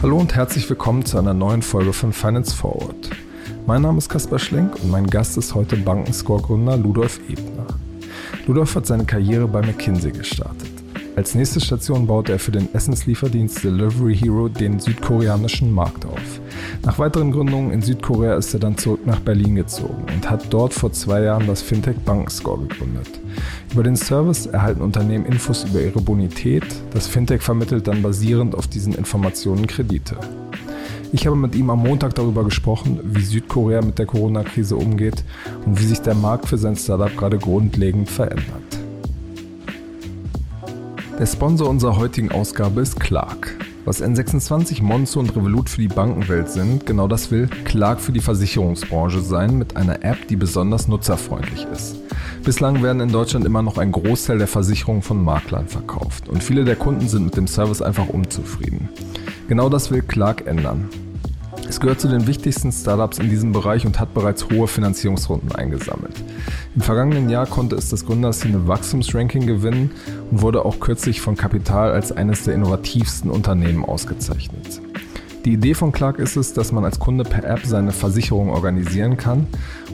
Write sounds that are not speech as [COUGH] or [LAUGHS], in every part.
Hallo und herzlich willkommen zu einer neuen Folge von Finance Forward. Mein Name ist Kaspar Schlenk und mein Gast ist heute Bankenscore-Gründer Ludolf Ebner. Ludolf hat seine Karriere bei McKinsey gestartet. Als nächste Station baute er für den Essenslieferdienst Delivery Hero den südkoreanischen Markt auf. Nach weiteren Gründungen in Südkorea ist er dann zurück nach Berlin gezogen und hat dort vor zwei Jahren das Fintech Bankenscore gegründet. Über den Service erhalten Unternehmen Infos über ihre Bonität. Das Fintech vermittelt dann basierend auf diesen Informationen Kredite. Ich habe mit ihm am Montag darüber gesprochen, wie Südkorea mit der Corona-Krise umgeht und wie sich der Markt für sein Startup gerade grundlegend verändert. Der Sponsor unserer heutigen Ausgabe ist Clark. Was N26, Monzo und Revolut für die Bankenwelt sind, genau das will Clark für die Versicherungsbranche sein mit einer App, die besonders nutzerfreundlich ist. Bislang werden in Deutschland immer noch ein Großteil der Versicherungen von Maklern verkauft und viele der Kunden sind mit dem Service einfach unzufrieden. Genau das will Clark ändern. Es gehört zu den wichtigsten Startups in diesem Bereich und hat bereits hohe Finanzierungsrunden eingesammelt. Im vergangenen Jahr konnte es das Gründerszene Wachstumsranking gewinnen und wurde auch kürzlich von Kapital als eines der innovativsten Unternehmen ausgezeichnet. Die Idee von Clark ist es, dass man als Kunde per App seine Versicherung organisieren kann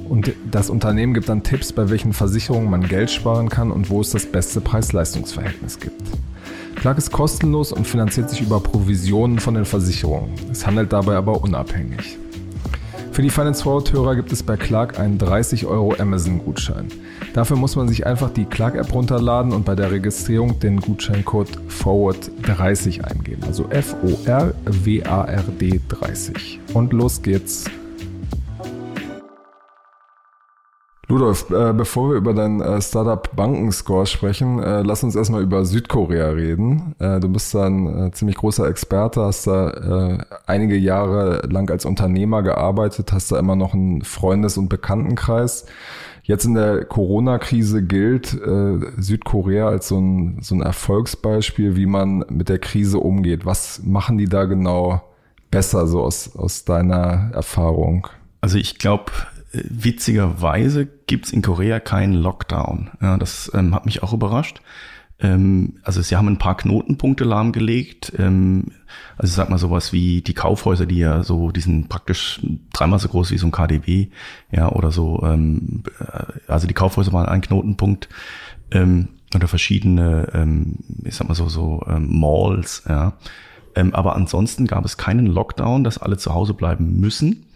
und das Unternehmen gibt dann Tipps, bei welchen Versicherungen man Geld sparen kann und wo es das beste Preis-Leistungs-Verhältnis gibt. Clark ist kostenlos und finanziert sich über Provisionen von den Versicherungen. Es handelt dabei aber unabhängig. Für die Finance Forward-Hörer gibt es bei Clark einen 30 Euro Amazon-Gutschein. Dafür muss man sich einfach die Clark-App runterladen und bei der Registrierung den Gutscheincode FORWARD30 eingeben. Also F-O-R-W-A-R-D 30. Und los geht's. Ludolf, äh, bevor wir über dein äh, Startup Bankenscore sprechen, äh, lass uns erstmal über Südkorea reden. Äh, du bist da ein äh, ziemlich großer Experte, hast da äh, einige Jahre lang als Unternehmer gearbeitet, hast da immer noch einen Freundes- und Bekanntenkreis. Jetzt in der Corona-Krise gilt Südkorea als so ein, so ein Erfolgsbeispiel, wie man mit der Krise umgeht. Was machen die da genau besser, so aus, aus deiner Erfahrung? Also ich glaube, witzigerweise gibt's in Korea keinen Lockdown. Ja, das ähm, hat mich auch überrascht. Ähm, also sie haben ein paar Knotenpunkte lahmgelegt. Ähm, also ich sag mal sowas wie die Kaufhäuser, die ja so, die sind praktisch dreimal so groß wie so ein KDW, ja, oder so. Ähm, äh, also die Kaufhäuser waren ein Knotenpunkt. Ähm, oder verschiedene, ähm, ich sag mal so, so ähm, Malls, ja. Ähm, aber ansonsten gab es keinen Lockdown, dass alle zu Hause bleiben müssen.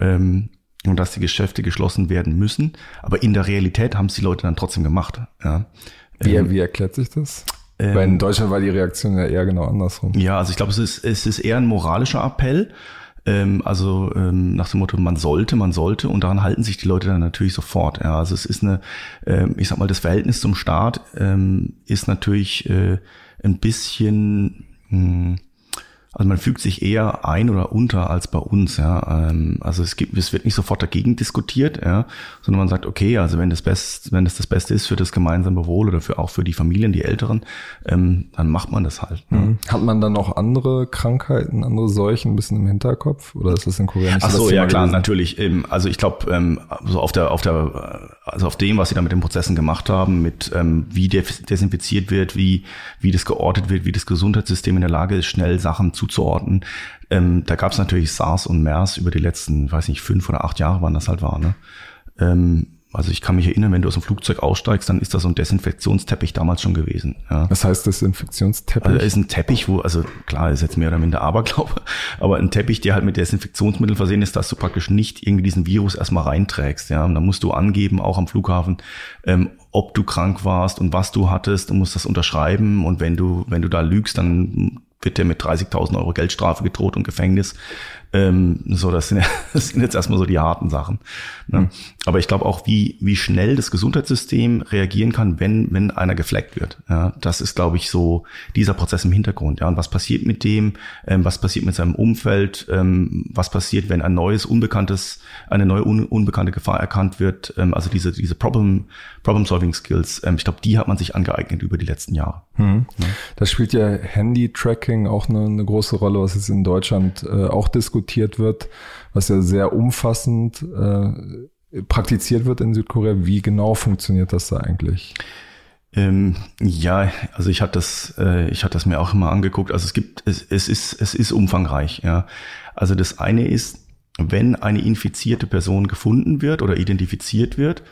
Ähm, und dass die Geschäfte geschlossen werden müssen. Aber in der Realität haben es die Leute dann trotzdem gemacht. Ja. Wie, ähm, wie erklärt sich das? Ähm, Weil in Deutschland war die Reaktion ja eher genau andersrum. Ja, also ich glaube, es ist, es ist eher ein moralischer Appell. Ähm, also ähm, nach dem Motto, man sollte, man sollte und daran halten sich die Leute dann natürlich sofort. Ja, also es ist eine, ähm, ich sag mal, das Verhältnis zum Staat ähm, ist natürlich äh, ein bisschen mh, hm, also man fügt sich eher ein oder unter als bei uns, ja. Ähm, also es gibt, es wird nicht sofort dagegen diskutiert, ja, sondern man sagt, okay, also wenn das Best, wenn das das Beste ist für das gemeinsame Wohl oder für auch für die Familien, die Älteren, ähm, dann macht man das halt. Ne? Mhm. Hat man dann noch andere Krankheiten, andere Seuchen ein bisschen im Hinterkopf oder ist das in Korea nicht Ach so, ja klar, gewesen? natürlich. Ähm, also ich glaube, ähm, so auf der, auf der, also auf dem, was sie da mit den Prozessen gemacht haben, mit ähm, wie desinfiziert wird, wie wie das geortet wird, wie das Gesundheitssystem in der Lage ist, schnell Sachen zu zuzuordnen. Ähm, da gab es natürlich SARS und MERS über die letzten, weiß nicht, fünf oder acht Jahre, wann das halt war. Ne? Ähm, also ich kann mich erinnern, wenn du aus dem Flugzeug aussteigst, dann ist da so ein Desinfektionsteppich damals schon gewesen. Ja. Was heißt Desinfektionsteppich? Also ist ein Teppich, wo, also klar, ist jetzt mehr oder minder Aberglaube, [LAUGHS] aber ein Teppich, der halt mit Desinfektionsmitteln versehen ist, dass du praktisch nicht irgendwie diesen Virus erstmal reinträgst. Ja, und dann musst du angeben, auch am Flughafen, ähm, ob du krank warst und was du hattest, du musst das unterschreiben und wenn du, wenn du da lügst, dann wird der mit 30.000 Euro Geldstrafe gedroht und Gefängnis. Ähm, so, das sind, [LAUGHS] das sind jetzt erstmal so die harten Sachen. Ne? Mhm. Aber ich glaube auch, wie, wie schnell das Gesundheitssystem reagieren kann, wenn, wenn einer gefleckt wird. Ja, das ist, glaube ich, so dieser Prozess im Hintergrund. Ja, und was passiert mit dem? Ähm, was passiert mit seinem Umfeld? Ähm, was passiert, wenn ein neues, unbekanntes, eine neue un, unbekannte Gefahr erkannt wird? Ähm, also diese, diese Problem, Problem-Solving Skills. Ähm, ich glaube, die hat man sich angeeignet über die letzten Jahre. Mhm. Ja. Da spielt ja Handy-Tracking auch eine, eine große Rolle, was jetzt in Deutschland äh, auch diskutiert wird, was ja sehr umfassend äh, praktiziert wird in Südkorea. Wie genau funktioniert das da eigentlich? Ähm, ja, also ich hatte das, äh, ich hatte das mir auch immer angeguckt. Also es gibt, es, es ist, es ist umfangreich. Ja, also das eine ist, wenn eine infizierte Person gefunden wird oder identifiziert wird,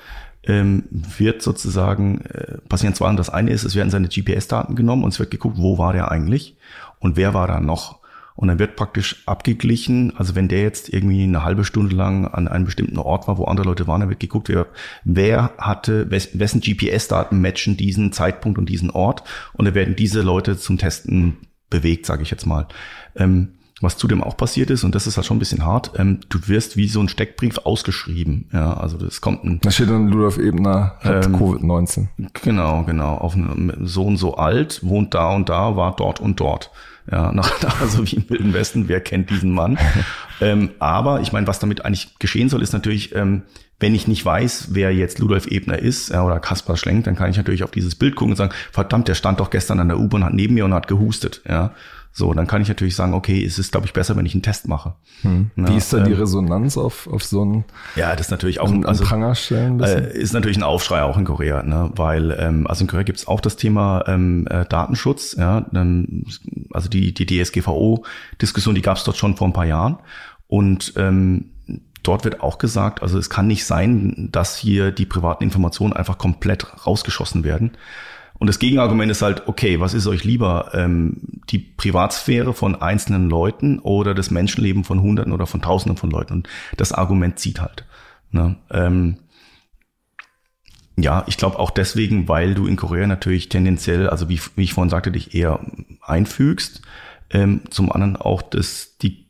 ähm, wird sozusagen äh, passieren zwei. Und das eine ist, es werden seine GPS-Daten genommen und es wird geguckt, wo war der eigentlich und wer war da noch. Und dann wird praktisch abgeglichen, also wenn der jetzt irgendwie eine halbe Stunde lang an einem bestimmten Ort war, wo andere Leute waren, dann wird geguckt, wer, wer hatte, wessen GPS-Daten matchen diesen Zeitpunkt und diesen Ort. Und dann werden diese Leute zum Testen bewegt, sage ich jetzt mal. Ähm, was zudem auch passiert ist, und das ist halt schon ein bisschen hart, ähm, du wirst wie so ein Steckbrief ausgeschrieben. Ja, also das kommt ein. Da steht dann Ludolf Ebner hat ähm, Covid-19. Genau, genau. Auf so und so alt, wohnt da und da, war dort und dort. Ja, [LAUGHS] nach, also wie im Wilden Westen, wer kennt diesen Mann? [LAUGHS] ähm, aber ich meine, was damit eigentlich geschehen soll, ist natürlich, ähm, wenn ich nicht weiß, wer jetzt Ludolf Ebner ist ja, oder Kaspar Schlenk, dann kann ich natürlich auf dieses Bild gucken und sagen, verdammt, der stand doch gestern an der U-Bahn, hat neben mir und hat gehustet. Ja, so, dann kann ich natürlich sagen, okay, es ist, glaube ich, besser, wenn ich einen Test mache. Hm. Wie ist da ähm, die Resonanz auf, auf so einen Ja, das ist natürlich auch ein, also, Prangerstellen äh, ist natürlich ein Aufschrei auch in Korea, ne? weil ähm, also in Korea gibt es auch das Thema ähm, äh, Datenschutz. Ja? Ähm, also die, die DSGVO-Diskussion, die gab es dort schon vor ein paar Jahren. Und ähm, dort wird auch gesagt, also es kann nicht sein, dass hier die privaten Informationen einfach komplett rausgeschossen werden. Und das Gegenargument ist halt, okay, was ist euch lieber, ähm, die Privatsphäre von einzelnen Leuten oder das Menschenleben von Hunderten oder von Tausenden von Leuten? Und das Argument zieht halt. Ne? Ähm, ja, ich glaube auch deswegen, weil du in Korea natürlich tendenziell, also wie, wie ich vorhin sagte, dich eher einfügst. Ähm, zum anderen auch, dass die,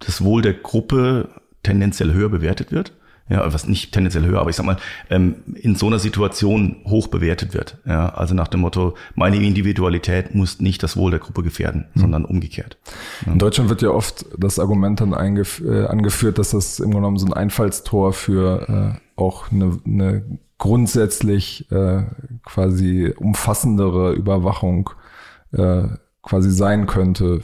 das Wohl der Gruppe tendenziell höher bewertet wird ja, was nicht tendenziell höher, aber ich sag mal, ähm, in so einer Situation hoch bewertet wird. Ja, also nach dem Motto, meine Individualität muss nicht das Wohl der Gruppe gefährden, mhm. sondern umgekehrt. Ja. In Deutschland wird ja oft das Argument dann äh, angeführt, dass das im Grunde genommen so ein Einfallstor für äh, auch eine, eine grundsätzlich äh, quasi umfassendere Überwachung äh, quasi sein könnte.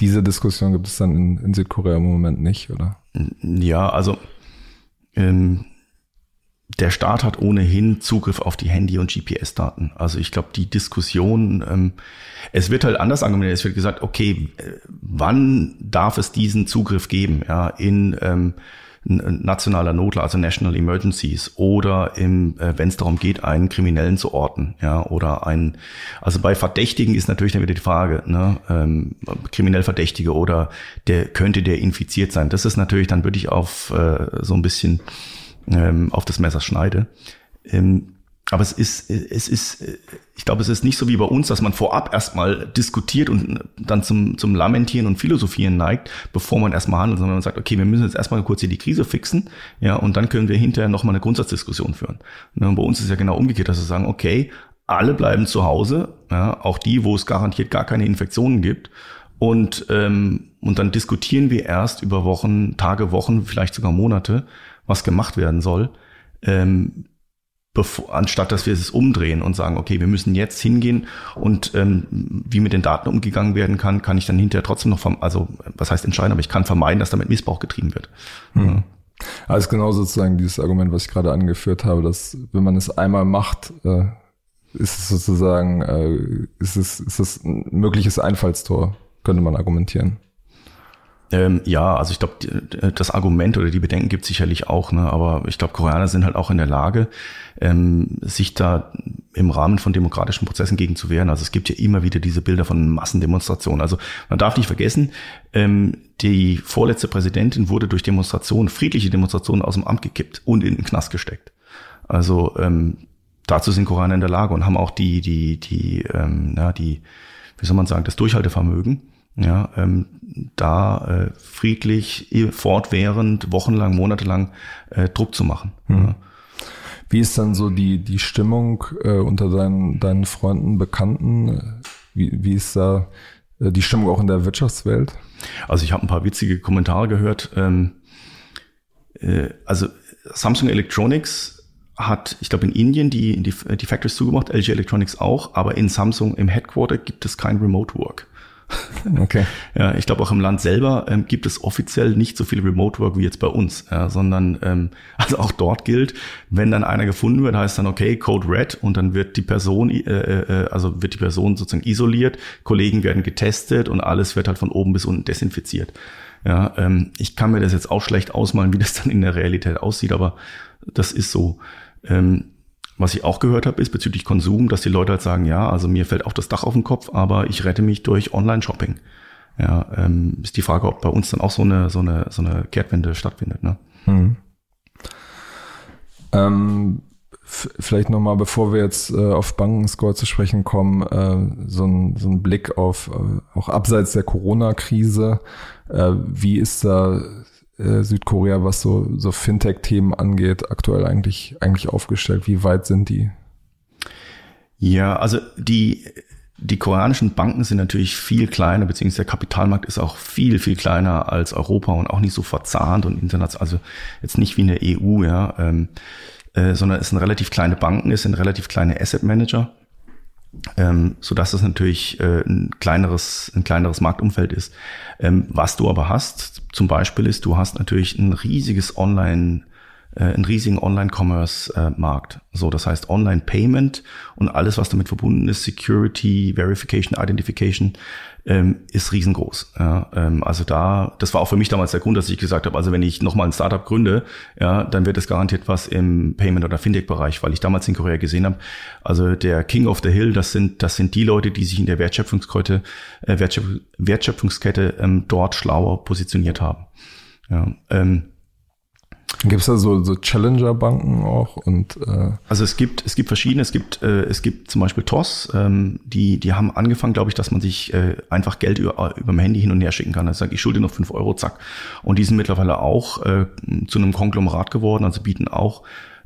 Diese Diskussion gibt es dann in, in Südkorea im Moment nicht, oder? Ja, also ähm, der Staat hat ohnehin Zugriff auf die Handy- und GPS-Daten. Also ich glaube, die Diskussion, ähm, es wird halt anders argumentiert. Es wird gesagt, okay, äh, wann darf es diesen Zugriff geben? Ja, in ähm, nationaler Notlage, also National Emergencies, oder im, äh, wenn es darum geht, einen Kriminellen zu orten, ja, oder ein, also bei Verdächtigen ist natürlich dann wieder die Frage, ne, ähm, kriminell Verdächtige oder der könnte der infiziert sein. Das ist natürlich dann wirklich auf äh, so ein bisschen ähm, auf das Messer schneide. Ähm, aber es ist, es ist, ich glaube, es ist nicht so wie bei uns, dass man vorab erstmal diskutiert und dann zum, zum Lamentieren und Philosophieren neigt, bevor man erstmal handelt, sondern man sagt, okay, wir müssen jetzt erstmal kurz hier die Krise fixen, ja, und dann können wir hinterher nochmal eine Grundsatzdiskussion führen. Ne, und bei uns ist ja genau umgekehrt, dass wir sagen, okay, alle bleiben zu Hause, ja, auch die, wo es garantiert gar keine Infektionen gibt. Und, ähm, und dann diskutieren wir erst über Wochen, Tage, Wochen, vielleicht sogar Monate, was gemacht werden soll. Ähm, bevor, anstatt dass wir es umdrehen und sagen, okay, wir müssen jetzt hingehen und ähm, wie mit den Daten umgegangen werden kann, kann ich dann hinterher trotzdem noch, vom, also was heißt entscheiden, aber ich kann vermeiden, dass damit Missbrauch getrieben wird. Hm. Ja. Also genau sozusagen dieses Argument, was ich gerade angeführt habe, dass wenn man es einmal macht, äh, ist es sozusagen, äh, ist es, ist es ein mögliches Einfallstor, könnte man argumentieren. Ähm, ja, also ich glaube, das Argument oder die Bedenken gibt sicherlich auch, ne? aber ich glaube, Koreaner sind halt auch in der Lage, ähm, sich da im Rahmen von demokratischen Prozessen gegen zu wehren. Also es gibt ja immer wieder diese Bilder von Massendemonstrationen. Also man darf nicht vergessen, ähm, die vorletzte Präsidentin wurde durch Demonstrationen, friedliche Demonstrationen aus dem Amt gekippt und in den Knast gesteckt. Also ähm, dazu sind Koreaner in der Lage und haben auch die, die, die, ähm, ja, die, wie soll man sagen, das Durchhaltevermögen ja, ähm, da äh, friedlich fortwährend, wochenlang, monatelang äh, Druck zu machen. Mhm. Ja. Wie ist dann so die, die Stimmung äh, unter deinen, deinen Freunden, Bekannten? Wie, wie ist da äh, die Stimmung auch in der Wirtschaftswelt? Also ich habe ein paar witzige Kommentare gehört. Ähm, äh, also Samsung Electronics hat, ich glaube, in Indien die, die, die Factories zugemacht, LG Electronics auch, aber in Samsung im Headquarter gibt es kein Remote Work. [LAUGHS] Okay. Ja, ich glaube auch im Land selber ähm, gibt es offiziell nicht so viel Remote Work wie jetzt bei uns, ja, sondern ähm, [LAUGHS] also auch dort gilt, wenn dann einer gefunden wird, heißt dann okay Code Red und dann wird die Person äh, äh, also wird die Person sozusagen isoliert, Kollegen werden getestet und alles wird halt von oben bis unten desinfiziert. Ja, ähm, ich kann mir das jetzt auch schlecht ausmalen, wie das dann in der Realität aussieht, aber das ist so. Ähm, was ich auch gehört habe, ist bezüglich Konsum, dass die Leute halt sagen, ja, also mir fällt auch das Dach auf den Kopf, aber ich rette mich durch Online-Shopping. Ja, ähm, ist die Frage, ob bei uns dann auch so eine, so eine, so eine Kehrtwende stattfindet. Ne? Hm. Ähm, vielleicht nochmal, bevor wir jetzt äh, auf Bankenscore zu sprechen kommen, äh, so, ein, so ein Blick auf äh, auch abseits der Corona-Krise. Äh, wie ist da äh, Südkorea, was so, so Fintech-Themen angeht, aktuell eigentlich, eigentlich aufgestellt? Wie weit sind die? Ja, also die, die koreanischen Banken sind natürlich viel kleiner, beziehungsweise der Kapitalmarkt ist auch viel, viel kleiner als Europa und auch nicht so verzahnt und international, also jetzt nicht wie eine EU, ja, ähm, äh, sondern es sind relativ kleine Banken, es sind relativ kleine Asset Manager ähm, so dass es natürlich äh, ein kleineres, ein kleineres Marktumfeld ist. Ähm, was du aber hast, zum Beispiel ist, du hast natürlich ein riesiges Online, äh, einen riesigen Online-Commerce-Markt. So, das heißt Online-Payment und alles, was damit verbunden ist, Security, Verification, Identification, ähm, ist riesengroß. Ja, ähm, also da, das war auch für mich damals der Grund, dass ich gesagt habe, also wenn ich nochmal ein Startup gründe, ja, dann wird es garantiert was im Payment- oder Fintech-Bereich, weil ich damals in Korea gesehen habe, also der King of the Hill, das sind, das sind die Leute, die sich in der Wertschöpfungskette, äh, Wertschöpf Wertschöpfungskette ähm, dort schlauer positioniert haben. Ja, ähm, Gibt es da so, so Challenger-Banken auch? Und, äh also es gibt, es gibt verschiedene, es gibt, äh, es gibt zum Beispiel TOS, ähm, die, die haben angefangen, glaube ich, dass man sich äh, einfach Geld über, über dem Handy hin und her schicken kann. Also sage ich schulde noch fünf Euro, zack. Und die sind mittlerweile auch äh, zu einem Konglomerat geworden, also bieten auch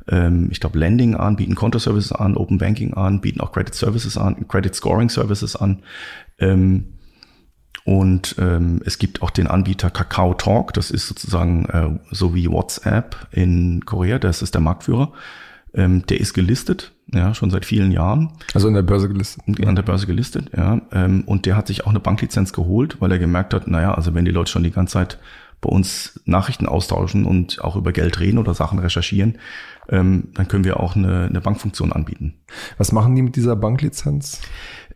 ähm, ich glaube, Lending an, bieten Kontoservices an, Open Banking an, bieten auch Credit Services an, Credit Scoring Services an. Ähm, und ähm, es gibt auch den Anbieter Kakao Talk, das ist sozusagen äh, so wie WhatsApp in Korea, das ist der Marktführer. Ähm, der ist gelistet, ja, schon seit vielen Jahren. Also in der Börse gelistet. An der Börse gelistet, ja. Ähm, und der hat sich auch eine Banklizenz geholt, weil er gemerkt hat, naja, also wenn die Leute schon die ganze Zeit bei uns Nachrichten austauschen und auch über Geld reden oder Sachen recherchieren, ähm, dann können wir auch eine, eine Bankfunktion anbieten. Was machen die mit dieser Banklizenz?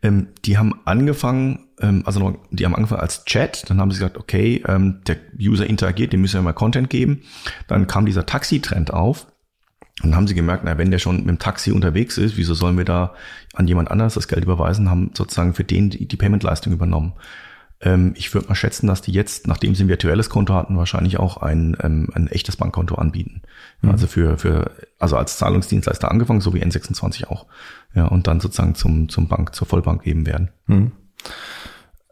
Ähm, die haben angefangen, ähm, also die haben angefangen als Chat, dann haben sie gesagt, okay, ähm, der User interagiert, dem müssen wir mal Content geben. Dann kam dieser Taxi-Trend auf. Und dann haben sie gemerkt, na, wenn der schon mit dem Taxi unterwegs ist, wieso sollen wir da an jemand anderes das Geld überweisen, haben sozusagen für den die, die Payment-Leistung übernommen. Ähm, ich würde mal schätzen, dass die jetzt, nachdem sie ein virtuelles Konto hatten, wahrscheinlich auch ein, ähm, ein echtes Bankkonto anbieten. Mhm. Also für, für, also als Zahlungsdienstleister angefangen, so wie N26 auch. Ja, und dann sozusagen zum, zum Bank, zur Vollbank eben werden. Mhm.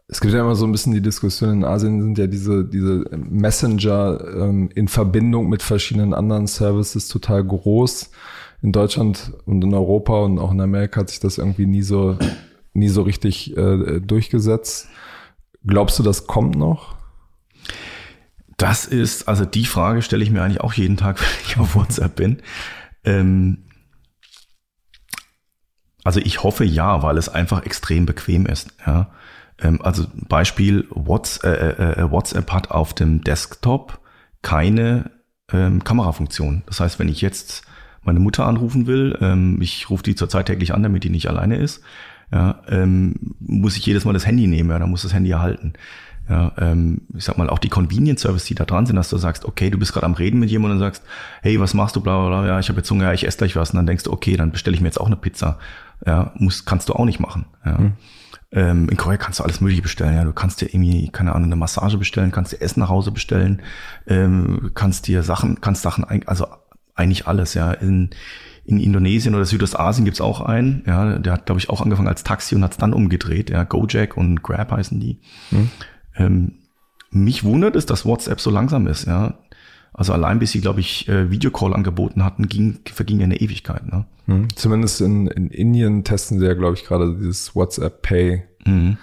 Es gibt ja immer so ein bisschen die Diskussion in Asien sind ja diese, diese Messenger ähm, in Verbindung mit verschiedenen anderen Services total groß. In Deutschland und in Europa und auch in Amerika hat sich das irgendwie nie so, nie so richtig äh, durchgesetzt. Glaubst du, das kommt noch? Das ist, also die Frage stelle ich mir eigentlich auch jeden Tag, [LAUGHS] wenn ich auf WhatsApp bin. Ähm, also ich hoffe ja, weil es einfach extrem bequem ist. Ja. Ähm, also Beispiel, WhatsApp, äh, äh, WhatsApp hat auf dem Desktop keine ähm, Kamerafunktion. Das heißt, wenn ich jetzt meine Mutter anrufen will, ähm, ich rufe die zurzeit täglich an, damit die nicht alleine ist, ja, ähm, muss ich jedes Mal das Handy nehmen, ja, dann muss das Handy erhalten. Ja, ähm, ich sag mal, auch die Convenience Service, die da dran sind, dass du sagst, okay, du bist gerade am Reden mit jemandem und sagst, hey, was machst du, bla bla bla, ja, ich habe jetzt Hunger, ja, ich esse gleich was. Und dann denkst du, okay, dann bestelle ich mir jetzt auch eine Pizza. Ja, muss, kannst du auch nicht machen. Ja. Hm. Ähm, in Korea kannst du alles Mögliche bestellen. Ja, du kannst dir irgendwie, keine Ahnung, eine Massage bestellen, kannst dir Essen nach Hause bestellen, ähm, kannst dir Sachen, kannst Sachen, also eigentlich alles, ja. In, in Indonesien oder Südostasien gibt's auch einen, ja, der hat, glaube ich, auch angefangen als Taxi und hat's dann umgedreht, ja, Gojek und Grab heißen die. Hm. Ähm, mich wundert es, dass WhatsApp so langsam ist, ja. Also allein bis sie, glaube ich, äh, Videocall angeboten hatten, ging, verging ja eine Ewigkeit. Ne? Hm. Zumindest in, in Indien testen sie ja, glaube ich, gerade dieses WhatsApp Pay. Mhm.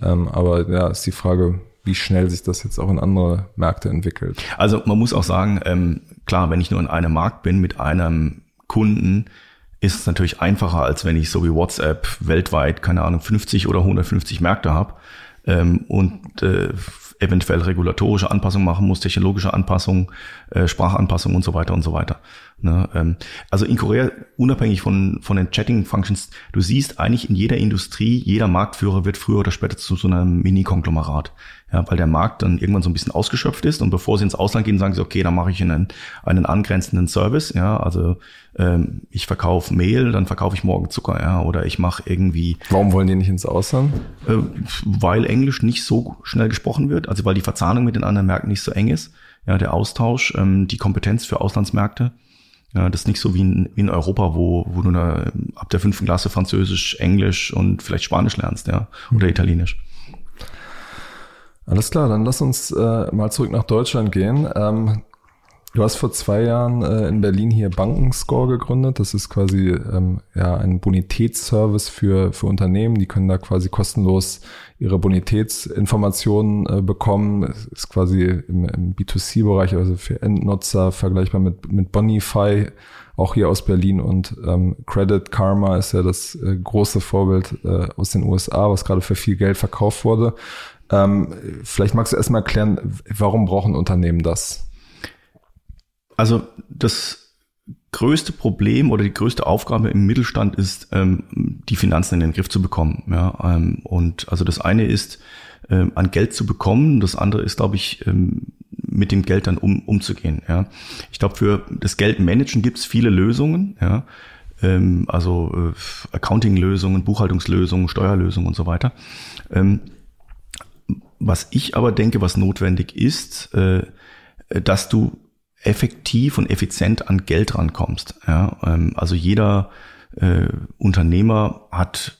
Ähm, aber ja, ist die Frage, wie schnell sich das jetzt auch in andere Märkte entwickelt. Also man muss auch sagen, ähm, klar, wenn ich nur in einem Markt bin mit einem Kunden ist es natürlich einfacher, als wenn ich so wie WhatsApp weltweit, keine Ahnung, 50 oder 150 Märkte habe. ähm, und äh, eventuell regulatorische Anpassungen machen muss, technologische Anpassungen, äh, Sprachanpassungen und so weiter und so weiter. Ne? Ähm, also in Korea, unabhängig von, von den Chatting-Functions, du siehst eigentlich in jeder Industrie, jeder Marktführer wird früher oder später zu so einem Mini-Konglomerat. Ja, weil der Markt dann irgendwann so ein bisschen ausgeschöpft ist und bevor sie ins Ausland gehen, sagen sie, okay, dann mache ich einen, einen angrenzenden Service. Ja, also ähm, ich verkaufe Mehl, dann verkaufe ich morgen Zucker, ja, oder ich mache irgendwie. Warum wollen die nicht ins Ausland? Äh, weil Englisch nicht so schnell gesprochen wird, also weil die Verzahnung mit den anderen Märkten nicht so eng ist. Ja, der Austausch, ähm, die Kompetenz für Auslandsmärkte. Ja, das ist nicht so wie in, wie in Europa, wo, wo du eine, ab der fünften Klasse Französisch, Englisch und vielleicht Spanisch lernst, ja, oder mhm. Italienisch. Alles klar, dann lass uns äh, mal zurück nach Deutschland gehen. Ähm, du hast vor zwei Jahren äh, in Berlin hier Bankenscore gegründet. Das ist quasi ähm, ja ein Bonitätsservice für, für Unternehmen. Die können da quasi kostenlos ihre Bonitätsinformationen äh, bekommen. Es ist quasi im, im B2C-Bereich, also für Endnutzer vergleichbar mit, mit Bonify, auch hier aus Berlin. Und ähm, Credit Karma ist ja das äh, große Vorbild äh, aus den USA, was gerade für viel Geld verkauft wurde. Ähm, vielleicht magst du erstmal erklären, warum brauchen Unternehmen das? Also das größte Problem oder die größte Aufgabe im Mittelstand ist, ähm, die Finanzen in den Griff zu bekommen. Ja, ähm, und also das eine ist, ähm, an Geld zu bekommen. Das andere ist, glaube ich, ähm, mit dem Geld dann um, umzugehen. Ja, ich glaube, für das Geldmanagen gibt es viele Lösungen. Ja, ähm, also äh, Accounting-Lösungen, Buchhaltungslösungen, Steuerlösungen und so weiter. Ähm, was ich aber denke, was notwendig ist, äh, dass du effektiv und effizient an Geld rankommst. Ja, ähm, also jeder äh, Unternehmer hat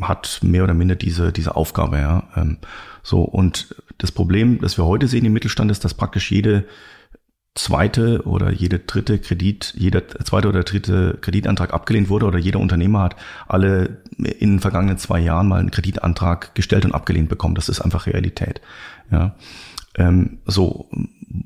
hat mehr oder minder diese diese Aufgabe. Ja, ähm, so und das Problem, das wir heute sehen im Mittelstand, ist, dass praktisch jede zweite oder jede dritte Kredit, jeder zweite oder dritte Kreditantrag abgelehnt wurde oder jeder Unternehmer hat alle in den vergangenen zwei Jahren mal einen Kreditantrag gestellt und abgelehnt bekommen. Das ist einfach Realität. Ja. Ähm, so,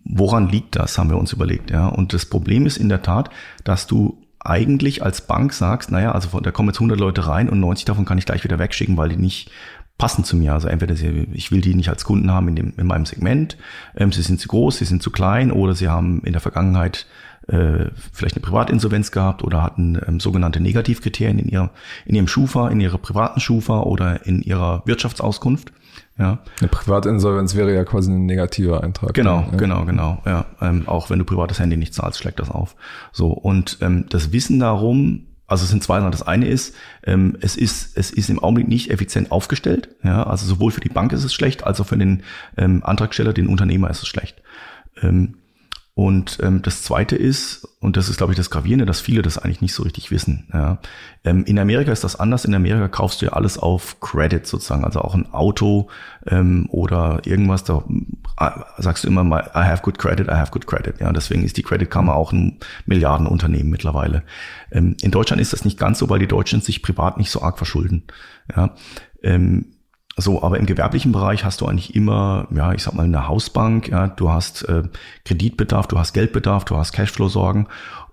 woran liegt das, haben wir uns überlegt. Ja. Und das Problem ist in der Tat, dass du eigentlich als Bank sagst, naja, also da kommen jetzt 100 Leute rein und 90 davon kann ich gleich wieder wegschicken, weil die nicht passen zu mir. Also entweder sie, ich will die nicht als Kunden haben in, dem, in meinem Segment, ähm, sie sind zu groß, sie sind zu klein oder sie haben in der Vergangenheit äh, vielleicht eine Privatinsolvenz gehabt oder hatten ähm, sogenannte Negativkriterien in, ihrer, in ihrem Schufa, in ihrer privaten Schufa oder in ihrer Wirtschaftsauskunft. Ja. Eine Privatinsolvenz wäre ja quasi ein negativer Eintrag. Genau, ja. genau, genau. Ja, ähm, auch wenn du privates Handy nicht zahlst, schlägt das auf. So und ähm, das Wissen darum also es sind zwei Sachen. Das eine ist, ähm, es ist, es ist im Augenblick nicht effizient aufgestellt. Ja, also sowohl für die Bank ist es schlecht, als auch für den ähm, Antragsteller, den Unternehmer ist es schlecht. Ähm, und ähm, das Zweite ist, und das ist, glaube ich, das Gravierende, dass viele das eigentlich nicht so richtig wissen. Ja. Ähm, in Amerika ist das anders. In Amerika kaufst du ja alles auf Credit sozusagen, also auch ein Auto ähm, oder irgendwas. Da äh, sagst du immer mal, I have good credit, I have good credit. Ja, deswegen ist die Credit Karma auch ein Milliardenunternehmen mittlerweile. Ähm, in Deutschland ist das nicht ganz so, weil die Deutschen sich privat nicht so arg verschulden. Ja. Ähm, so, aber im gewerblichen Bereich hast du eigentlich immer, ja, ich sag mal, eine Hausbank, ja, du hast äh, Kreditbedarf, du hast Geldbedarf, du hast Cashflow-Sorgen.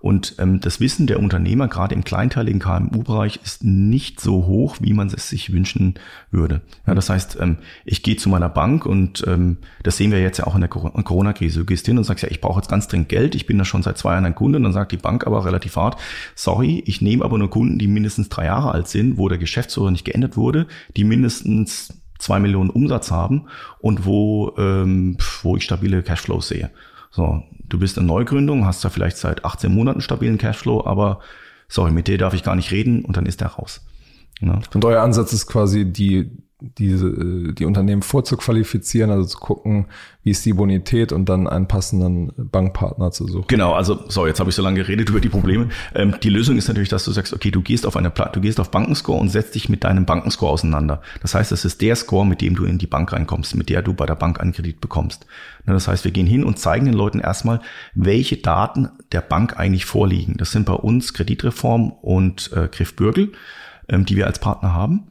Und ähm, das Wissen der Unternehmer, gerade im kleinteiligen KMU-Bereich, ist nicht so hoch, wie man es sich wünschen würde. Ja, das heißt, ähm, ich gehe zu meiner Bank und ähm, das sehen wir jetzt ja auch in der Corona-Krise. Du gehst hin und sagst, ja, ich brauche jetzt ganz dringend Geld, ich bin da schon seit zwei Jahren ein Kunde. Und dann sagt die Bank aber relativ hart, sorry, ich nehme aber nur Kunden, die mindestens drei Jahre alt sind, wo der Geschäftsführer nicht geändert wurde, die mindestens zwei Millionen Umsatz haben und wo, ähm, wo ich stabile Cashflows sehe. So, du bist in Neugründung, hast da vielleicht seit 18 Monaten stabilen Cashflow, aber sorry, mit dir darf ich gar nicht reden und dann ist der raus. Ja. Und euer Ansatz ist quasi die diese, äh, die Unternehmen vorzuqualifizieren, also zu gucken, wie ist die Bonität und dann einen passenden Bankpartner zu suchen. Genau, also so, jetzt habe ich so lange geredet über die Probleme. Ähm, die Lösung ist natürlich, dass du sagst, okay, du gehst auf eine du gehst auf Bankenscore und setzt dich mit deinem Bankenscore auseinander. Das heißt, das ist der Score, mit dem du in die Bank reinkommst, mit der du bei der Bank einen Kredit bekommst. Das heißt, wir gehen hin und zeigen den Leuten erstmal, welche Daten der Bank eigentlich vorliegen. Das sind bei uns Kreditreform und äh, Griff Bürgel, ähm, die wir als Partner haben.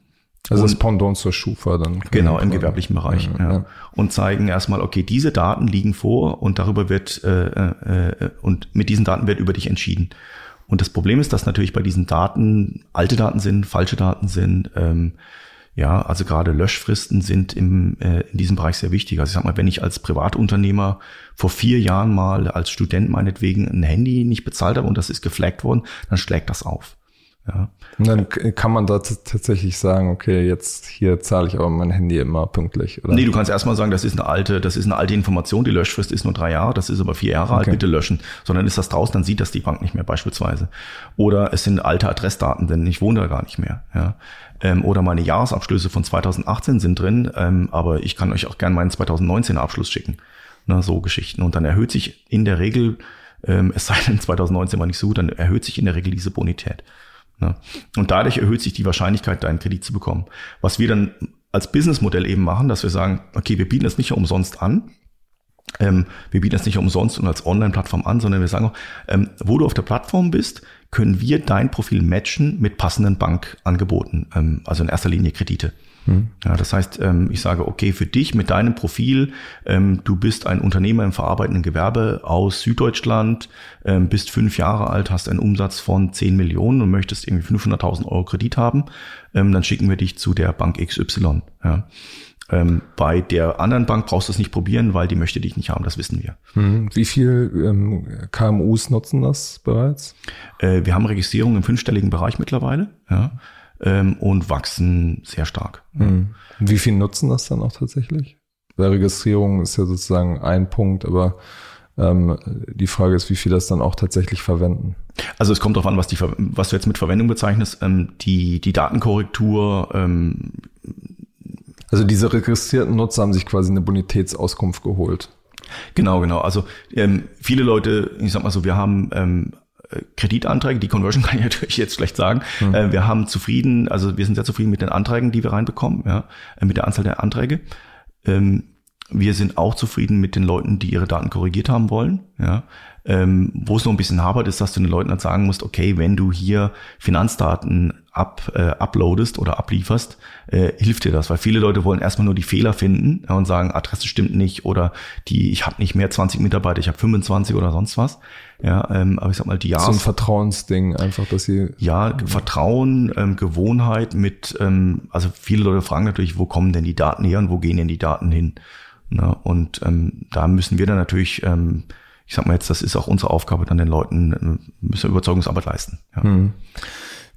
Also das Pendant zur Schufa dann. Genau, im gewerblichen Bereich. Ja, ja. Und zeigen erstmal, okay, diese Daten liegen vor und darüber wird, äh, äh, und mit diesen Daten wird über dich entschieden. Und das Problem ist, dass natürlich bei diesen Daten alte Daten sind, falsche Daten sind, ähm, Ja, also gerade Löschfristen sind im, äh, in diesem Bereich sehr wichtig. Also ich sag mal, wenn ich als Privatunternehmer vor vier Jahren mal als Student meinetwegen ein Handy nicht bezahlt habe und das ist geflaggt worden, dann schlägt das auf. Ja. Und dann kann man da tatsächlich sagen, okay, jetzt hier zahle ich aber mein Handy immer pünktlich. Oder? Nee, du kannst erstmal sagen, das ist eine alte, das ist eine alte Information, die Löschfrist ist nur drei Jahre, das ist aber vier Jahre okay. alt, bitte löschen. Sondern ist das draußen, dann sieht das die Bank nicht mehr beispielsweise. Oder es sind alte Adressdaten, denn ich wohne da gar nicht mehr. Ja. Ähm, oder meine Jahresabschlüsse von 2018 sind drin, ähm, aber ich kann euch auch gerne meinen 2019 Abschluss schicken. Na, so Geschichten. Und dann erhöht sich in der Regel, ähm, es sei denn 2019 war nicht so, dann erhöht sich in der Regel diese Bonität. Ne? Und dadurch erhöht sich die Wahrscheinlichkeit, deinen Kredit zu bekommen. Was wir dann als Businessmodell eben machen, dass wir sagen, okay, wir bieten das nicht umsonst an. Ähm, wir bieten das nicht umsonst und als Online-Plattform an, sondern wir sagen auch, ähm, wo du auf der Plattform bist, können wir dein Profil matchen mit passenden Bankangeboten, ähm, also in erster Linie Kredite. Hm. Ja, das heißt, ähm, ich sage, okay, für dich mit deinem Profil, ähm, du bist ein Unternehmer im verarbeitenden Gewerbe aus Süddeutschland, ähm, bist fünf Jahre alt, hast einen Umsatz von 10 Millionen und möchtest irgendwie 500.000 Euro Kredit haben, dann schicken wir dich zu der Bank XY. Ja. Ähm, bei der anderen Bank brauchst du es nicht probieren, weil die möchte dich nicht haben, das wissen wir. Hm. Wie viel ähm, KMUs nutzen das bereits? Äh, wir haben Registrierung im fünfstelligen Bereich mittlerweile. Ja ähm, und wachsen sehr stark. Mhm. Wie viel nutzen das dann auch tatsächlich? Bei Registrierung ist ja sozusagen ein Punkt, aber ähm, die Frage ist, wie viel das dann auch tatsächlich verwenden. Also es kommt darauf an, was, die, was du jetzt mit Verwendung bezeichnest. Ähm, die, die Datenkorrektur. Ähm, also diese registrierten Nutzer haben sich quasi eine Bonitätsauskunft geholt. Genau, genau. Also ähm, viele Leute, ich sag mal so, wir haben ähm, Kreditanträge, die Conversion kann ich natürlich jetzt schlecht sagen. Mhm. Äh, wir haben zufrieden, also wir sind sehr zufrieden mit den Anträgen, die wir reinbekommen, ja, äh, mit der Anzahl der Anträge. Ähm, wir sind auch zufrieden mit den Leuten, die ihre Daten korrigiert haben wollen. Ja. Ähm, wo es noch ein bisschen hapert, ist, dass du den Leuten halt sagen musst, okay, wenn du hier Finanzdaten ab, äh, uploadest oder ablieferst, äh, hilft dir das, weil viele Leute wollen erstmal nur die Fehler finden ja, und sagen, Adresse stimmt nicht oder die, ich habe nicht mehr 20 Mitarbeiter, ich habe 25 oder sonst was. Ja, ähm, aber ich sag mal, die Jahres... So ein Vertrauensding, einfach, dass sie... Ja, Vertrauen, ähm, Gewohnheit mit, ähm, also viele Leute fragen natürlich, wo kommen denn die Daten her und wo gehen denn die Daten hin? Ne? Und ähm, da müssen wir dann natürlich, ähm, ich sag mal jetzt, das ist auch unsere Aufgabe, dann den Leuten äh, müssen Überzeugungsarbeit leisten. Ja. Hm.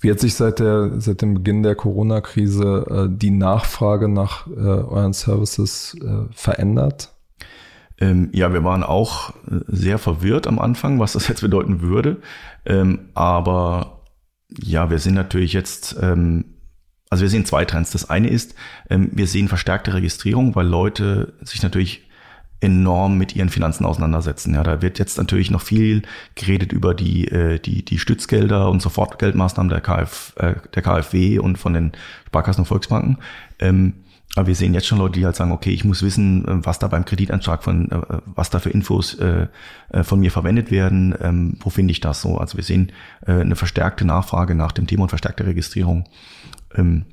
Wie hat sich seit der seit dem Beginn der Corona-Krise äh, die Nachfrage nach äh, euren Services äh, verändert? Ähm, ja, wir waren auch äh, sehr verwirrt am Anfang, was das jetzt bedeuten würde. Ähm, aber ja, wir sind natürlich jetzt ähm, also wir sehen zwei Trends. Das eine ist, ähm, wir sehen verstärkte Registrierung, weil Leute sich natürlich enorm mit ihren Finanzen auseinandersetzen. Ja, da wird jetzt natürlich noch viel geredet über die, äh, die, die Stützgelder und Sofortgeldmaßnahmen der, KF, äh, der KfW und von den Sparkassen und Volksbanken. Ähm, aber wir sehen jetzt schon Leute, die halt sagen, okay, ich muss wissen, äh, was da beim Kreditantrag von, äh, was da für Infos äh, von mir verwendet werden, ähm, wo finde ich das so? Also wir sehen eine verstärkte Nachfrage nach dem Thema und verstärkte Registrierung. Ähm,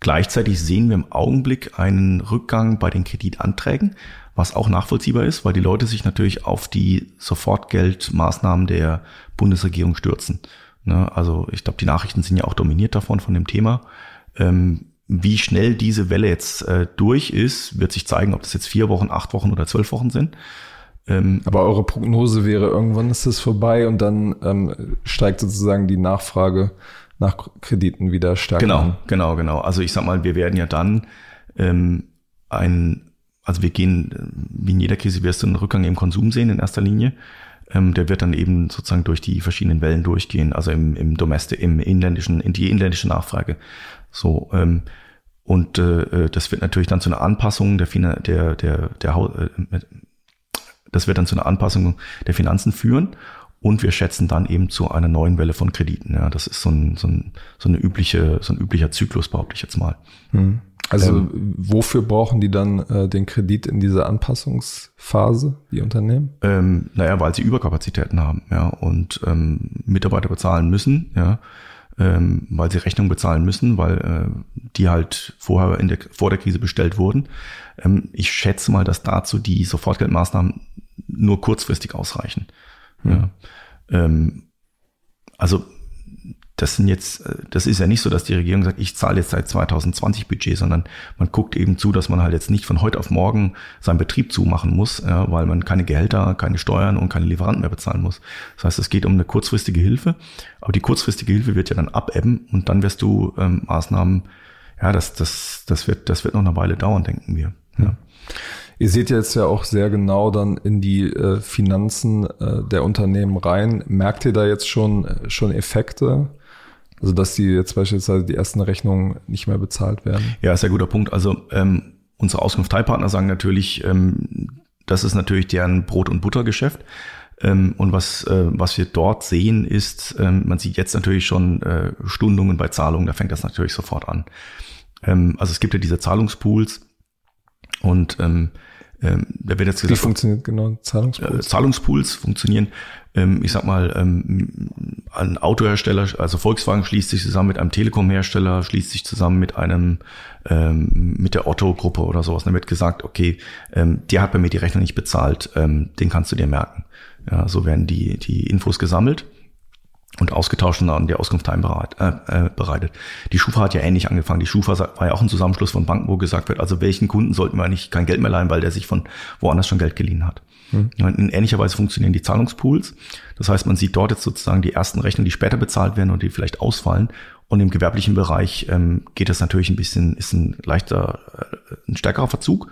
gleichzeitig sehen wir im Augenblick einen Rückgang bei den Kreditanträgen, was auch nachvollziehbar ist, weil die Leute sich natürlich auf die Sofortgeldmaßnahmen der Bundesregierung stürzen. Ne? Also ich glaube, die Nachrichten sind ja auch dominiert davon, von dem Thema. Ähm, wie schnell diese Welle jetzt äh, durch ist, wird sich zeigen, ob das jetzt vier Wochen, acht Wochen oder zwölf Wochen sind. Ähm, Aber eure Prognose wäre, irgendwann ist es vorbei und dann ähm, steigt sozusagen die Nachfrage nach Krediten wieder stärker Genau, genau, genau. Also ich sag mal, wir werden ja dann ähm, ein, also wir gehen, wie in jeder Krise wirst du einen Rückgang im Konsum sehen in erster Linie. Ähm, der wird dann eben sozusagen durch die verschiedenen Wellen durchgehen, also im, im Domestic, im inländischen, in die inländische Nachfrage. So, ähm, und äh, äh das wird natürlich dann zu einer Anpassung der, der, der, der, äh, das wird dann zu einer Anpassung der Finanzen führen. Und wir schätzen dann eben zu einer neuen Welle von Krediten. Ja, das ist so ein, so ein, so eine übliche, so ein üblicher Zyklus, behaupte ich jetzt mal. Hm. Also ähm, wofür brauchen die dann äh, den Kredit in dieser Anpassungsphase, die Unternehmen? Ähm, naja, weil sie Überkapazitäten haben, ja, und ähm, Mitarbeiter bezahlen müssen, ja, ähm, weil sie Rechnungen bezahlen müssen, weil äh, die halt vorher in der, vor der Krise bestellt wurden. Ähm, ich schätze mal, dass dazu die Sofortgeldmaßnahmen nur kurzfristig ausreichen. Ja. Ähm, also das sind jetzt, äh, das ist ja nicht so, dass die Regierung sagt, ich zahle jetzt seit 2020 Budget, sondern man guckt eben zu, dass man halt jetzt nicht von heute auf morgen seinen Betrieb zumachen muss, ja, weil man keine Gehälter, keine Steuern und keine Lieferanten mehr bezahlen muss. Das heißt, es geht um eine kurzfristige Hilfe, aber die kurzfristige Hilfe wird ja dann abebben und dann wirst du ähm, Maßnahmen, ja, das, das, das wird, das wird noch eine Weile dauern, denken wir. Ja. Ihr seht jetzt ja auch sehr genau dann in die äh, Finanzen äh, der Unternehmen rein. Merkt ihr da jetzt schon, äh, schon Effekte? Also dass die jetzt beispielsweise die ersten Rechnungen nicht mehr bezahlt werden? Ja, ist ein guter Punkt. Also ähm, unsere Auskunft-Teilpartner sagen natürlich, ähm, das ist natürlich deren Brot- und Buttergeschäft. Ähm, und was, äh, was wir dort sehen, ist, ähm, man sieht jetzt natürlich schon äh, Stundungen bei Zahlungen, da fängt das natürlich sofort an. Ähm, also es gibt ja diese Zahlungspools und ähm, ähm, da wird jetzt gesagt, Wie funktioniert genau Zahlungspools? Äh, Zahlungspools funktionieren, ähm, ich sag mal, ähm, ein Autohersteller, also Volkswagen schließt sich zusammen mit einem Telekom-Hersteller, schließt sich zusammen mit einem ähm, mit der Otto-Gruppe oder sowas. Dann wird gesagt, okay, ähm, der hat bei mir die Rechnung nicht bezahlt, ähm, den kannst du dir merken. Ja, so werden die die Infos gesammelt und ausgetauscht und an die Auskunft einbereitet. Äh, äh, bereitet. Die Schufa hat ja ähnlich angefangen. Die Schufa war ja auch ein Zusammenschluss von Banken, wo gesagt wird, also welchen Kunden sollten wir eigentlich kein Geld mehr leihen, weil der sich von woanders schon Geld geliehen hat. Mhm. In ähnlicher Weise funktionieren die Zahlungspools. Das heißt, man sieht dort jetzt sozusagen die ersten Rechnungen, die später bezahlt werden und die vielleicht ausfallen. Und im gewerblichen Bereich ähm, geht das natürlich ein bisschen, ist ein leichter, äh, ein stärkerer Verzug.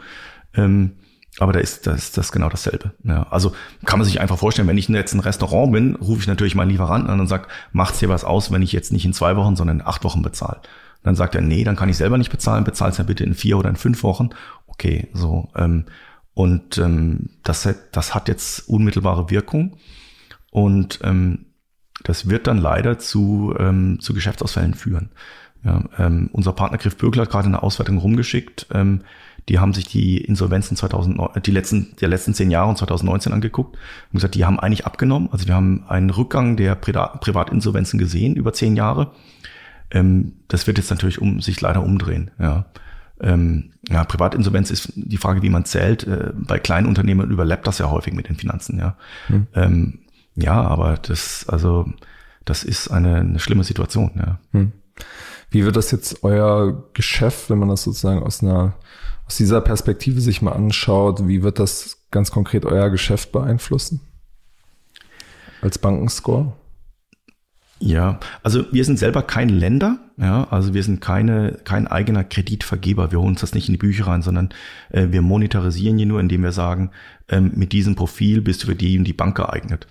Ähm, aber da ist das, das ist genau dasselbe. Ja, also kann man sich einfach vorstellen, wenn ich jetzt ein Restaurant bin, rufe ich natürlich meinen Lieferanten an und sage, macht's dir was aus, wenn ich jetzt nicht in zwei Wochen, sondern in acht Wochen bezahle. Dann sagt er, nee, dann kann ich selber nicht bezahlen, bezahl's ja bitte in vier oder in fünf Wochen. Okay, so. Ähm, und ähm, das, das hat jetzt unmittelbare Wirkung. Und ähm, das wird dann leider zu, ähm, zu Geschäftsausfällen führen. Ja, ähm, unser Partner Griff Bögler hat gerade eine Auswertung rumgeschickt. Ähm, die haben sich die Insolvenzen 2009, die letzten, der letzten zehn Jahre und 2019 angeguckt und gesagt, die haben eigentlich abgenommen. Also wir haben einen Rückgang der Privatinsolvenzen gesehen über zehn Jahre. Ähm, das wird jetzt natürlich um, sich leider umdrehen. Ja. Ähm, ja, Privatinsolvenz ist die Frage, wie man zählt. Äh, bei kleinen Unternehmen überlappt das ja häufig mit den Finanzen. Ja, hm. ähm, ja aber das, also das ist eine, eine schlimme Situation. Ja. Hm. Wie wird das jetzt euer Geschäft, wenn man das sozusagen aus einer aus dieser Perspektive sich mal anschaut, wie wird das ganz konkret euer Geschäft beeinflussen? Als Bankenscore? Ja, also wir sind selber kein Länder, ja, also wir sind keine, kein eigener Kreditvergeber. Wir holen uns das nicht in die Bücher rein, sondern äh, wir monetarisieren hier nur, indem wir sagen, ähm, mit diesem Profil bist du für die und die Bank geeignet.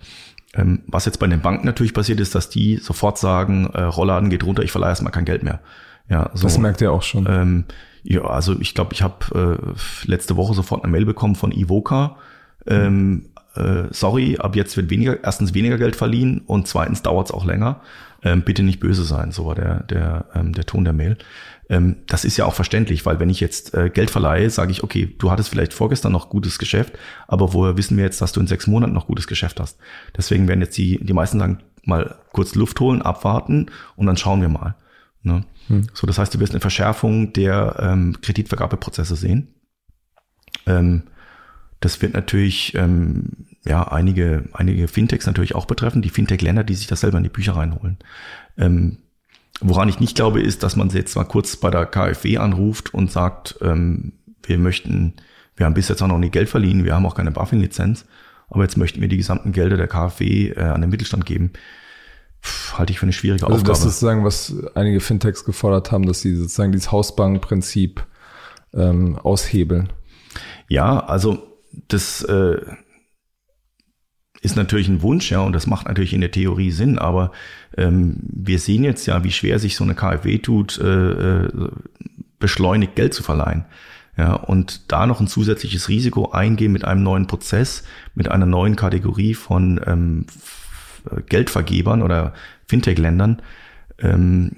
Ähm, was jetzt bei den Banken natürlich passiert ist, dass die sofort sagen, äh, Rollladen geht runter, ich verleihe erstmal kein Geld mehr. Ja, so, das merkt ihr auch schon. Ähm, ja, also ich glaube, ich habe äh, letzte Woche sofort eine Mail bekommen von Ivoca. Ähm, äh, sorry, ab jetzt wird weniger, erstens weniger Geld verliehen und zweitens dauert es auch länger. Ähm, bitte nicht böse sein, so war der, der, ähm, der Ton der Mail. Ähm, das ist ja auch verständlich, weil wenn ich jetzt äh, Geld verleihe, sage ich, okay, du hattest vielleicht vorgestern noch gutes Geschäft, aber woher wissen wir jetzt, dass du in sechs Monaten noch gutes Geschäft hast? Deswegen werden jetzt die, die meisten sagen, mal kurz Luft holen, abwarten und dann schauen wir mal. Ne? Hm. So, das heißt, du wirst eine Verschärfung der ähm, Kreditvergabeprozesse sehen. Ähm, das wird natürlich ähm, ja einige einige Fintechs natürlich auch betreffen, die Fintech-Länder, die sich das selber in die Bücher reinholen. Ähm, woran ich nicht glaube, ist, dass man jetzt mal kurz bei der KfW anruft und sagt, ähm, wir möchten, wir haben bis jetzt auch noch nie Geld verliehen, wir haben auch keine BaFin-Lizenz, aber jetzt möchten wir die gesamten Gelder der KfW äh, an den Mittelstand geben halte ich für eine schwierige also Aufgabe. Das ist sozusagen, was einige Fintechs gefordert haben, dass sie sozusagen dieses Hausbankprinzip ähm, aushebeln. Ja, also das äh, ist natürlich ein Wunsch, ja, und das macht natürlich in der Theorie Sinn, aber ähm, wir sehen jetzt ja, wie schwer sich so eine KfW tut, äh, äh, beschleunigt Geld zu verleihen. Ja, und da noch ein zusätzliches Risiko eingehen mit einem neuen Prozess, mit einer neuen Kategorie von ähm, Geldvergebern oder Fintech-Ländern, ähm,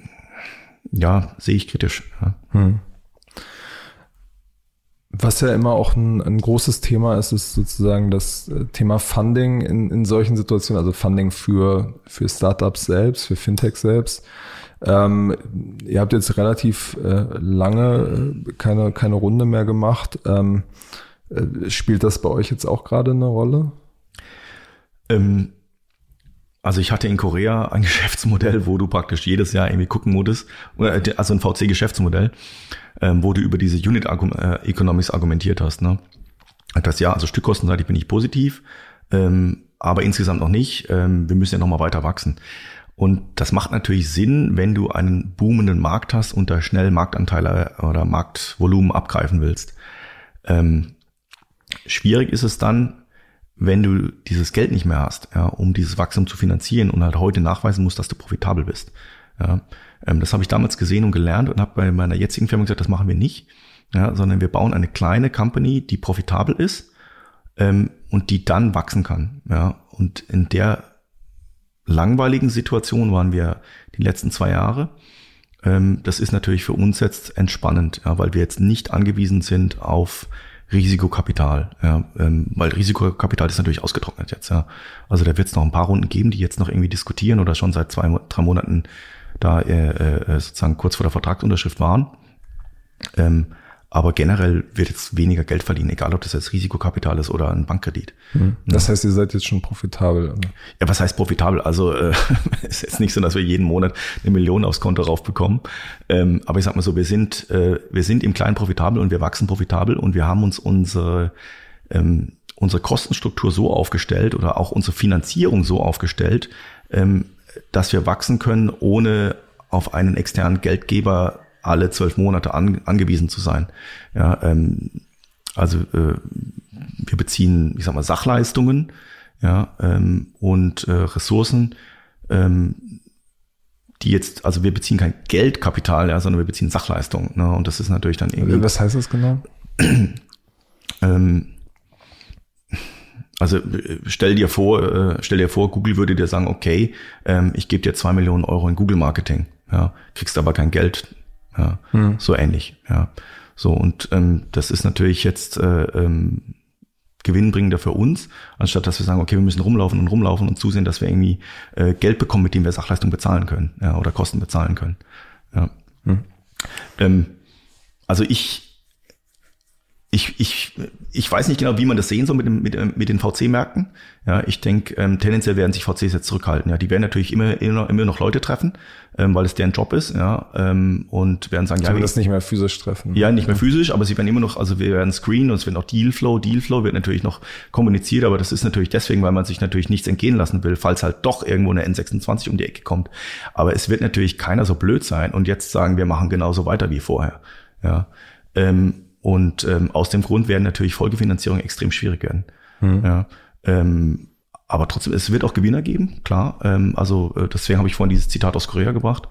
ja, sehe ich kritisch. Ja. Hm. Was ja immer auch ein, ein, großes Thema ist, ist sozusagen das äh, Thema Funding in, in solchen Situationen, also Funding für, für Startups selbst, für Fintech selbst. Ähm, ihr habt jetzt relativ äh, lange äh, keine, keine Runde mehr gemacht. Ähm, äh, spielt das bei euch jetzt auch gerade eine Rolle? Ähm, Also ich hatte in Korea ein [LAUGHS] Geschäftsmodell, wo du praktisch jedes Jahr irgendwie gucken musstest, also ein VC-Geschäftsmodell, ähm, wo du über diese Unit äh, Economics argumentiert hast. Ne? Das ja, also stückkostenseitig bin ich positiv, ähm, aber insgesamt noch nicht. Ähm, wir müssen ja noch mal weiter wachsen. Und das macht natürlich Sinn, wenn du einen boomenden Markt hast und da schnell Marktanteile oder Marktvolumen abgreifen willst. Schwierig ist es dann, wenn du dieses Geld nicht mehr hast, ja, um dieses Wachstum zu finanzieren und halt heute nachweisen musst, dass du profitabel bist. Ja, ähm, das habe ich damals gesehen und gelernt und habe bei meiner jetzigen Firma gesagt, das machen wir nicht, ja, sondern wir bauen eine kleine Company, die profitabel ist ähm, und die dann wachsen kann. Ja, und in der langweiligen Situation waren wir die letzten zwei Jahre. Ähm, das ist natürlich für uns jetzt entspannend, ja, weil wir jetzt nicht angewiesen sind auf Risikokapital, ja, ähm, weil Risikokapital ist natürlich ausgetrocknet jetzt, ja. Also da wird es noch ein paar Runden geben, die jetzt noch irgendwie diskutieren oder schon seit zwei, drei Monaten da äh, äh, sozusagen kurz vor der Vertragsunterschrift waren. Ähm, aber generell wird jetzt weniger Geld verdienen, egal ob das jetzt Risikokapital ist oder ein Bankkredit. Mhm. Das heißt, ihr seid jetzt schon profitabel. Oder? Ja, was heißt profitabel? Also äh, [LAUGHS] es ist jetzt nicht so, dass wir jeden Monat eine Million aufs Konto raufbekommen. Ähm, aber ich sag mal so, wir sind, äh, wir sind im Kleinen profitabel und wir wachsen profitabel und wir haben uns unsere, ähm, unsere Kostenstruktur so aufgestellt oder auch unsere Finanzierung so aufgestellt, ähm, dass wir wachsen können, ohne auf einen externen Geldgeber alle zwölf Monate an, angewiesen zu sein. Ja, ähm, also äh, wir beziehen, ich sag mal, Sachleistungen ja, ähm, und äh, Ressourcen, ähm, die jetzt, also wir beziehen kein Geldkapital, ja, sondern wir beziehen Sachleistungen. Ne? Und das ist natürlich dann irgendwie. Was heißt das genau? [CLEARS THROAT] ähm, also stell dir vor, äh, stell dir vor, Google würde dir sagen, okay, ähm, ich gebe dir zwei Millionen Euro in Google Marketing, ja, kriegst aber kein Geld ja, hm. so ähnlich. Ja, so und ähm, das ist natürlich jetzt äh, ähm, gewinnbringender für uns, anstatt dass wir sagen, okay, wir müssen rumlaufen und rumlaufen und zusehen, dass wir irgendwie äh, Geld bekommen, mit dem wir Sachleistung bezahlen können, ja, oder Kosten bezahlen können. Ja. Hm. Ähm, also ich ich, ich, ich weiß nicht genau, wie man das sehen soll mit, dem, mit, mit den VC-Märkten. Ja, ich denke, ähm, tendenziell werden sich VCs jetzt zurückhalten. Ja, die werden natürlich immer, immer, immer noch Leute treffen, ähm, weil es deren Job ist. Ja, ähm, und werden sagen, sie ja, wir das nicht mehr physisch treffen. Ja, nicht mehr physisch, aber sie werden immer noch, also wir werden screenen und es wird auch Dealflow. Dealflow wird natürlich noch kommuniziert, aber das ist natürlich deswegen, weil man sich natürlich nichts entgehen lassen will, falls halt doch irgendwo eine N26 um die Ecke kommt. Aber es wird natürlich keiner so blöd sein und jetzt sagen, wir machen genauso weiter wie vorher. Ja. Ähm, und ähm, aus dem Grund werden natürlich Folgefinanzierung extrem schwierig werden. Mhm. Ja, ähm, aber trotzdem, es wird auch Gewinner geben, klar. Ähm, also äh, deswegen habe ich vorhin dieses Zitat aus Korea gebracht.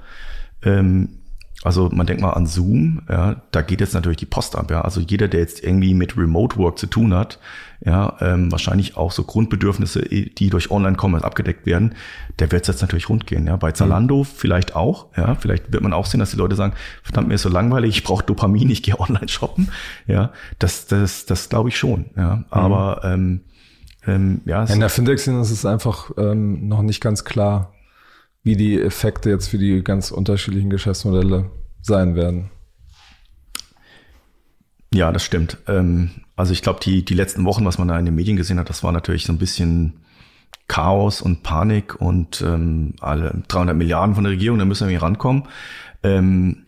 Ähm, also man denkt mal an Zoom, ja, da geht jetzt natürlich die Post ab, ja. Also jeder, der jetzt irgendwie mit Remote Work zu tun hat, ja, ähm, wahrscheinlich auch so Grundbedürfnisse, die durch Online-Commerce abgedeckt werden, der wird jetzt natürlich rund gehen, ja. Bei Zalando mhm. vielleicht auch, ja. Vielleicht wird man auch sehen, dass die Leute sagen, verdammt, mir ist so langweilig, ich brauche Dopamin, ich gehe [LAUGHS] online shoppen, ja. Das, das, das glaube ich schon, ja. Mhm. Aber ähm, ähm, ja. In der Fintech-Szene ist es einfach ähm, noch nicht ganz klar, wie die Effekte jetzt für die ganz unterschiedlichen Geschäftsmodelle sein werden. Ja, das stimmt. Ähm, also ich glaube, die, die letzten Wochen, was man da in den Medien gesehen hat, das war natürlich so ein bisschen Chaos und Panik und ähm, alle 300 Milliarden von der Regierung, da müssen wir irgendwie rankommen. Ähm,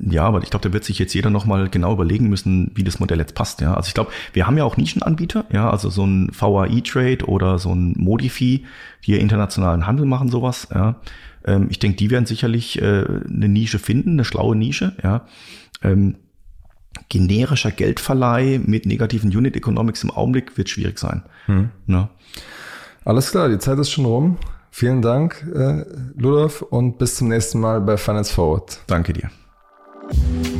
ja, aber ich glaube, da wird sich jetzt jeder nochmal genau überlegen müssen, wie das Modell jetzt passt. Ja, also ich glaube, wir haben ja auch Nischenanbieter, ja, also so ein VAI-Trade oder so ein Modifi, die ja internationalen Handel machen, sowas. Ja, ähm, ich denke, die werden sicherlich äh, eine Nische finden, eine schlaue Nische. Ja, ähm, generischer Geldverleih mit negativen Unit Economics im Augenblick wird schwierig sein. Hm. Ja. Alles klar, die Zeit ist schon rum. Vielen Dank, äh, Ludolf, und bis zum nächsten Mal bei Finance Forward. Danke dir. Thank you.